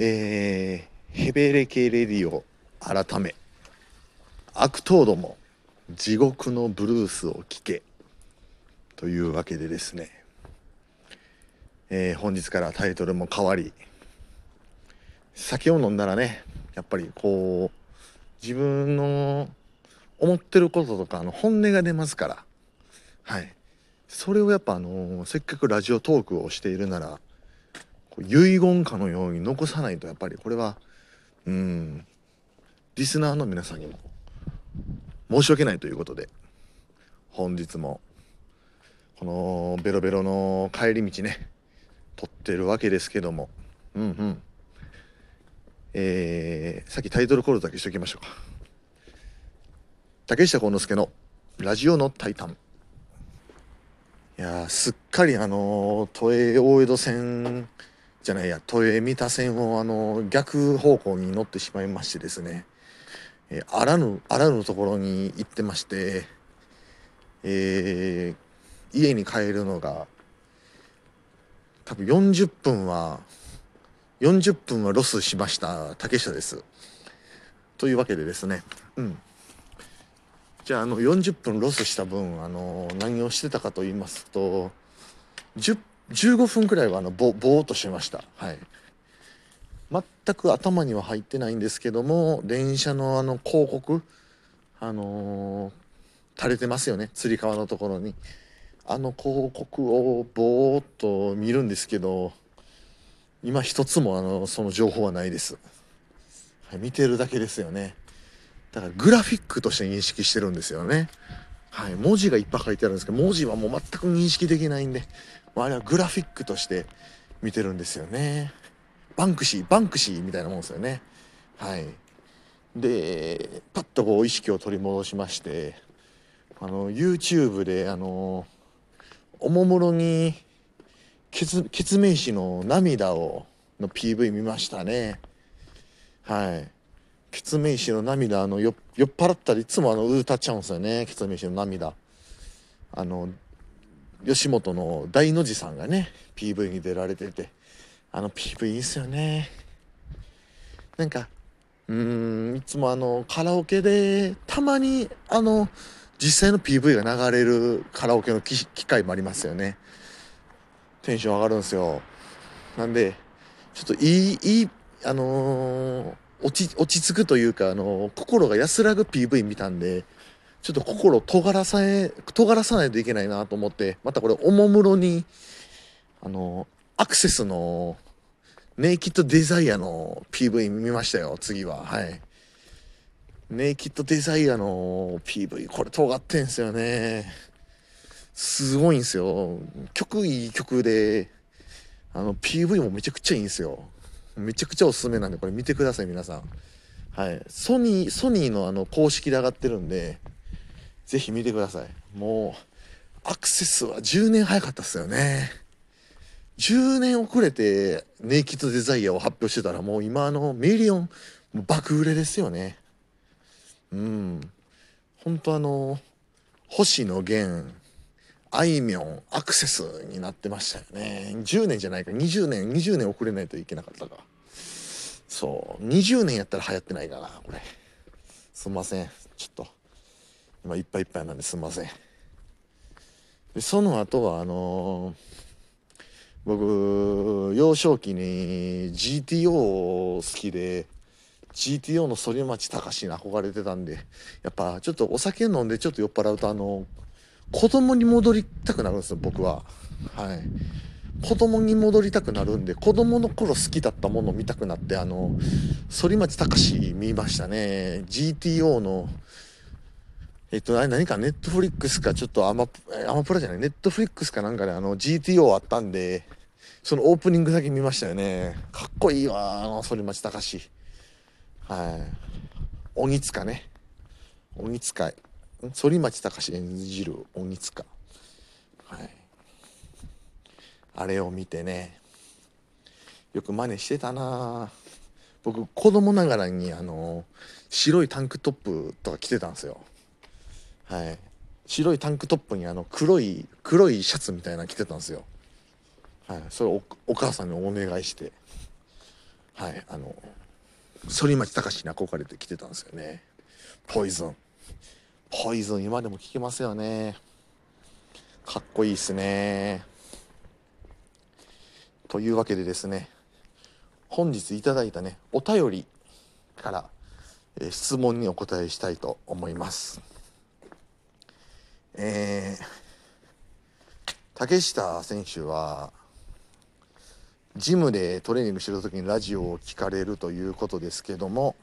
えー、ヘベレケレディオ改め悪党ども地獄のブルースを聴けというわけでですね、えー、本日からタイトルも変わり酒を飲んだらねやっぱりこう自分の思ってることとかの本音が出ますからはい。それをやっぱあのせっかくラジオトークをしているなら遺言かのように残さないとやっぱりこれはうんリスナーの皆さんにも申し訳ないということで本日もこのベロベロの帰り道ね撮ってるわけですけどもうんうん。えー、さっきタイトルコールだけしときましょうか。竹下幸之助のラジオのタイタン。いやすっかりあの都営大江戸線じゃないや都営三田線をあの逆方向に乗ってしまいましてですね、えー、あらぬあらぬところに行ってまして、えー、家に帰るのが多分40分は40分はロスしました竹下です。というわけでですね。うん。じゃああの40分ロスした分あの何をしてたかと言いますと10 15分くらいはあのぼぼーっとしました。はい。全く頭には入ってないんですけども電車のあの広告あのー、垂れてますよね。つり革のところに。あの広告をぼーっと見るんですけど今一つもあのその情報はないです、はい、見てるだけですよね。だからグラフィックとして認識してるんですよね。はい。文字がいっぱい書いてあるんですけど文字はもう全く認識できないんであれはグラフィックとして見てるんですよね。バンクシーバンクシーみたいなもんですよね。はい。でパッとこう意識を取り戻しましてあの YouTube であのおもむろにケツメイシの涙をの PV 見ましたね。はい。ケツメイシの涙あの酔っ払ったらいつもあの歌っちゃうんですよね。ケツメイシの涙。あの吉本の大の字さんがね PV に出られてて。あの PV いいっすよね。なんかうーんいつもあのカラオケでたまにあの実際の PV が流れるカラオケの機会もありますよね。テンション上がるんですよ。なんでちょっといいいいあのー、落ち落ち着くというか、あの、心が安らぐ PV 見たんでちょっと心尖らさえ尖らさないといけないなと思ってまたこれおもむろにあのアクセスのネイキッドデザイアの PV 見ましたよ次は。はい。ネイキッドデザイアの PV これ尖ってんすよね。すごいんすよ。曲いい曲であの PV もめちゃくちゃいいんすよ。めちゃくちゃおすすめなんでこれ見てください皆さんはいソニーソニーのあの公式で上がってるんでぜひ見てください。もう、アクセスは10年早かったっすよね。10年遅れてネイキッドデザイアを発表してたらもう今あのミリオン爆売れですよね。うん。本当あの、星野源、あいみょん、アクセスになってましたよね。10年じゃないか、20年、20年遅れないといけなかったか。そう、20年やったら流行ってないかな、これ。すんません。ちょっと。今いっぱいいっぱいなんですんませんでその後はあのー、僕幼少期に GTO 好きで GTO の反町隆史に憧れてたんでやっぱちょっとお酒飲んでちょっと酔っ払うとあの子供に戻りたくなるんですよ僕ははい子供に戻りたくなるんで子供の頃好きだったものを見たくなってあの反町隆史見ましたね GTO のえっと、あれ何かネットフリックスかちょっとアマ、アマプラじゃない、ネットフリックスかなんかであの GTO あったんで、そのオープニングだけ見ましたよね。かっこいいわ、あの、反町隆史。はい。鬼塚ね。鬼塚。反町隆史演じる鬼塚。はい。あれを見てね、よく真似してたな。僕、子供ながらに、あの、白いタンクトップとか着てたんですよ。はい。白いタンクトップにあの黒い黒いシャツみたいなの着てたんですよ。はい。それをお母さんにお願いして。はい。あの反町隆史に憧れて来てたんですよね。ポイズン。ポイズン今でも聞けますよね。かっこいいっすね。というわけでですね本日いただいたねお便りから、えー、質問にお答えしたいと思います。えー、竹下選手はジムでトレーニングしてる時にラジオを聞かれるということですけども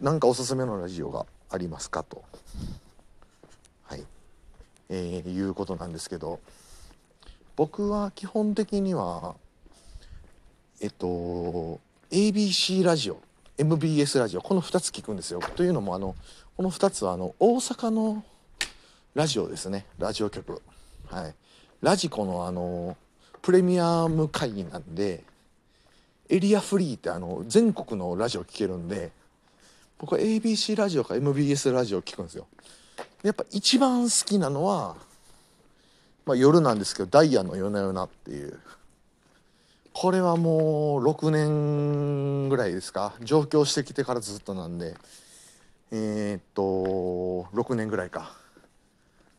何かおすすめのラジオが？ありますかと。はい、えー、いうことなんですけど僕は基本的にはえっと ABC ラジオ MBS ラジオこの2つ聞くんですよ。というのもあのこの2つはあの大阪のラジオですね。ラジオ局。はい。ラジコのあのプレミアム会議なんでエリアフリーってあの全国のラジオ聴けるんで僕は ABC ラジオか MBS ラジオ聴くんですよ。やっぱ一番好きなのは、まあ、夜なんですけど「ダイヤの夜な夜な」っていう。これはもう6年ぐらいですか？上京してきてからずっとなんで。えー、っと6年ぐらいか。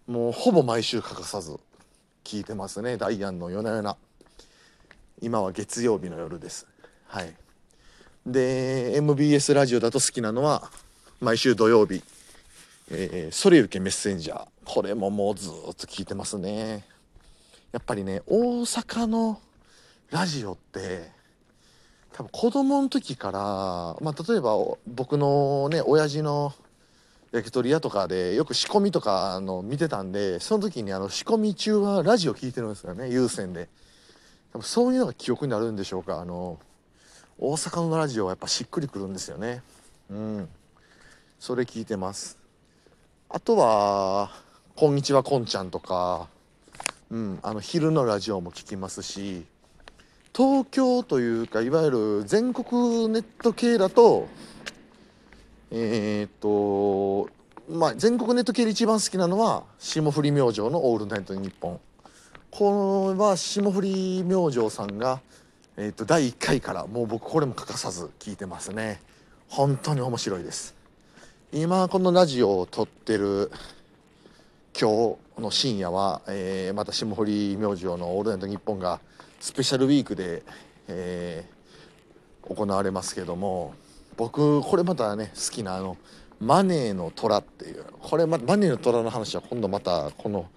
もうほぼ毎週欠かさず聞いてますねダイアンの夜な夜な。今は月曜日の夜です。はい。で MBS ラジオだと好きなのは毎週土曜日「えー、それゆけメッセンジャー」これももうずっと聞いてますね。やっぱりね大阪のラジオって多分子供の時から、まあ、例えば僕のね親父の焼き鳥屋とかでよく仕込みとかの見てたんでその時にあの仕込み中はラジオ聞いてるんですよね有線で。多分そういうのが記憶になるんでしょうかあの大阪のラジオはやっぱしっくりくるんですよね。うん。それ聞いてます。あとは「こんにちはこんちゃん」とか、うん、あの昼のラジオも聞きますし。東京というかいわゆる全国ネット系だとえー、っとまあ全国ネット系で一番好きなのは霜降り明星の「オールナイトニッポン」これは霜降り明星さんが、えー、っと第1回からもう僕これも欠かさず聞いてますね。本当に面白いです。今このラジオを撮ってる今日の深夜は、えー、また霜降り明星の「オールナイトニッポン」がスペシャルウィークで、えー、行われますけども僕これまたね好きなあのマネーの虎っていうこれ、ま、マネーの虎の話は今度またこの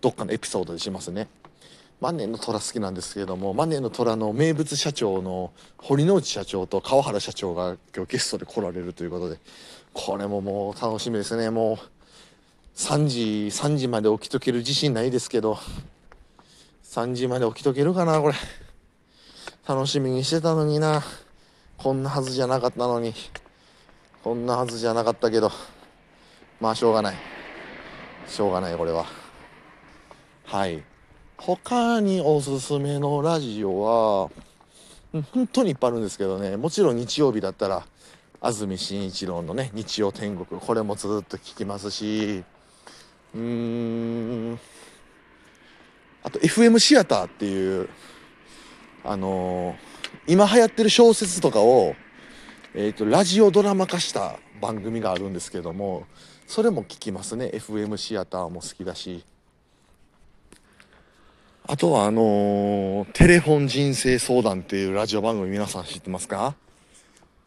どっかのエピソードでしますね。マネーの虎好きなんですけれどもマネーの虎の名物社長の堀之内社長と川原社長が今日ゲストで来られるということでこれももう楽しみですね。もう3時3時まで起きとける自信ないですけど3時まで起きとけるかなこれ。楽しみにしてたのにな。こんなはずじゃなかったのに。こんなはずじゃなかったけど。まあしょうがない。しょうがないこれは。はい。他におすすめのラジオは本当にいっぱいあるんですけどね。もちろん日曜日だったら安住紳一郎のね日曜天国これもずっと聞きますしうーんあと FM シアターっていうあのー今流行ってる小説とかを、えーと、ラジオドラマ化した番組があるんですけどもそれも聞きますね。FM シアターも好きだし。あとはあのー、テレフォン人生相談っていうラジオ番組皆さん知ってますか？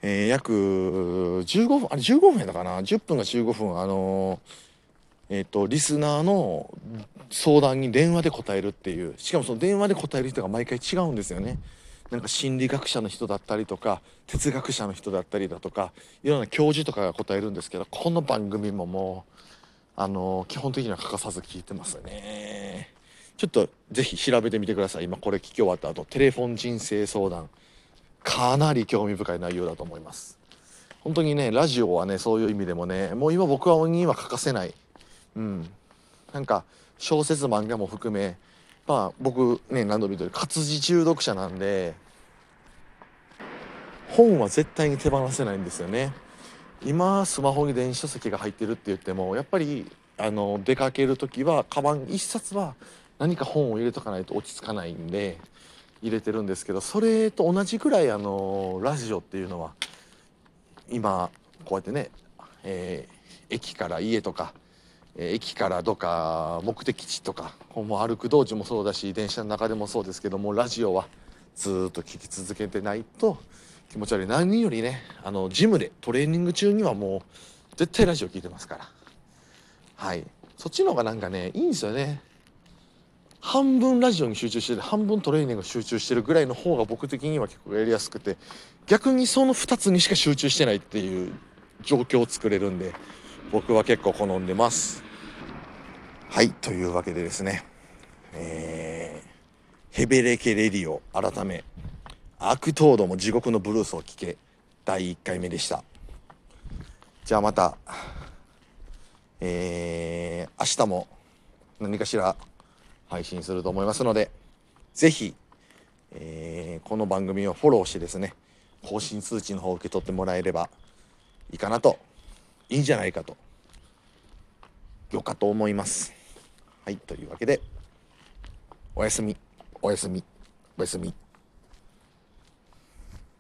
えー、約15分、あれ15分やったかな ?10 分か15分、あのー、えっ、と、リスナーの相談に電話で答えるっていう、しかもその電話で答える人が毎回違うんですよね。なんか心理学者の人だったりとか哲学者の人だったりだとかいろんな教授とかが答えるんですけどこの番組ももうあの基本的には欠かさず聞いてますねちょっとぜひ調べてみてください。今これ聞き終わった後テレフォン人生相談。かなり興味深い内容だと思います。本当にねラジオはねそういう意味でもねもう今僕はには欠かせない。うん。なんか小説漫画も含めまあ僕ね何度も言うと活字中毒者なんで本は絶対に手放せないんですよね。今スマホに電子書籍が入ってるって言ってもやっぱりあの出かける時はカバン1冊は何か本を入れとかないと落ち着かないんで入れてるんですけどそれと同じくらいあのラジオっていうのは今こうやってね、えー、駅から家とか、えー、駅からどっか目的地とかもう歩く道中もそうだし電車の中でもそうですけどもラジオはずっと聴き続けてないと気持ち悪い。何よりねあのジムでトレーニング中にはもう絶対ラジオ聴いてますから。はい。そっちの方がなんかねいいんですよね。半分ラジオに集中してる半分トレーニング集中してるぐらいの方が僕的には結構やりやすくて逆にその2つにしか集中してないっていう状況を作れるんで僕は結構好んでます。はいというわけでですね。えー、ヘベレケレディオ改め悪党ども地獄のブルースを聞け第1回目でした。じゃあまたえー、明日も何かしら配信すると思いますので、ぜひ、えー、この番組をフォローしてですね、更新通知の方を受け取ってもらえればいいかなと、いいんじゃないかと、よかと思います。はい、というわけで、おやすみ、おやすみ、おやすみ。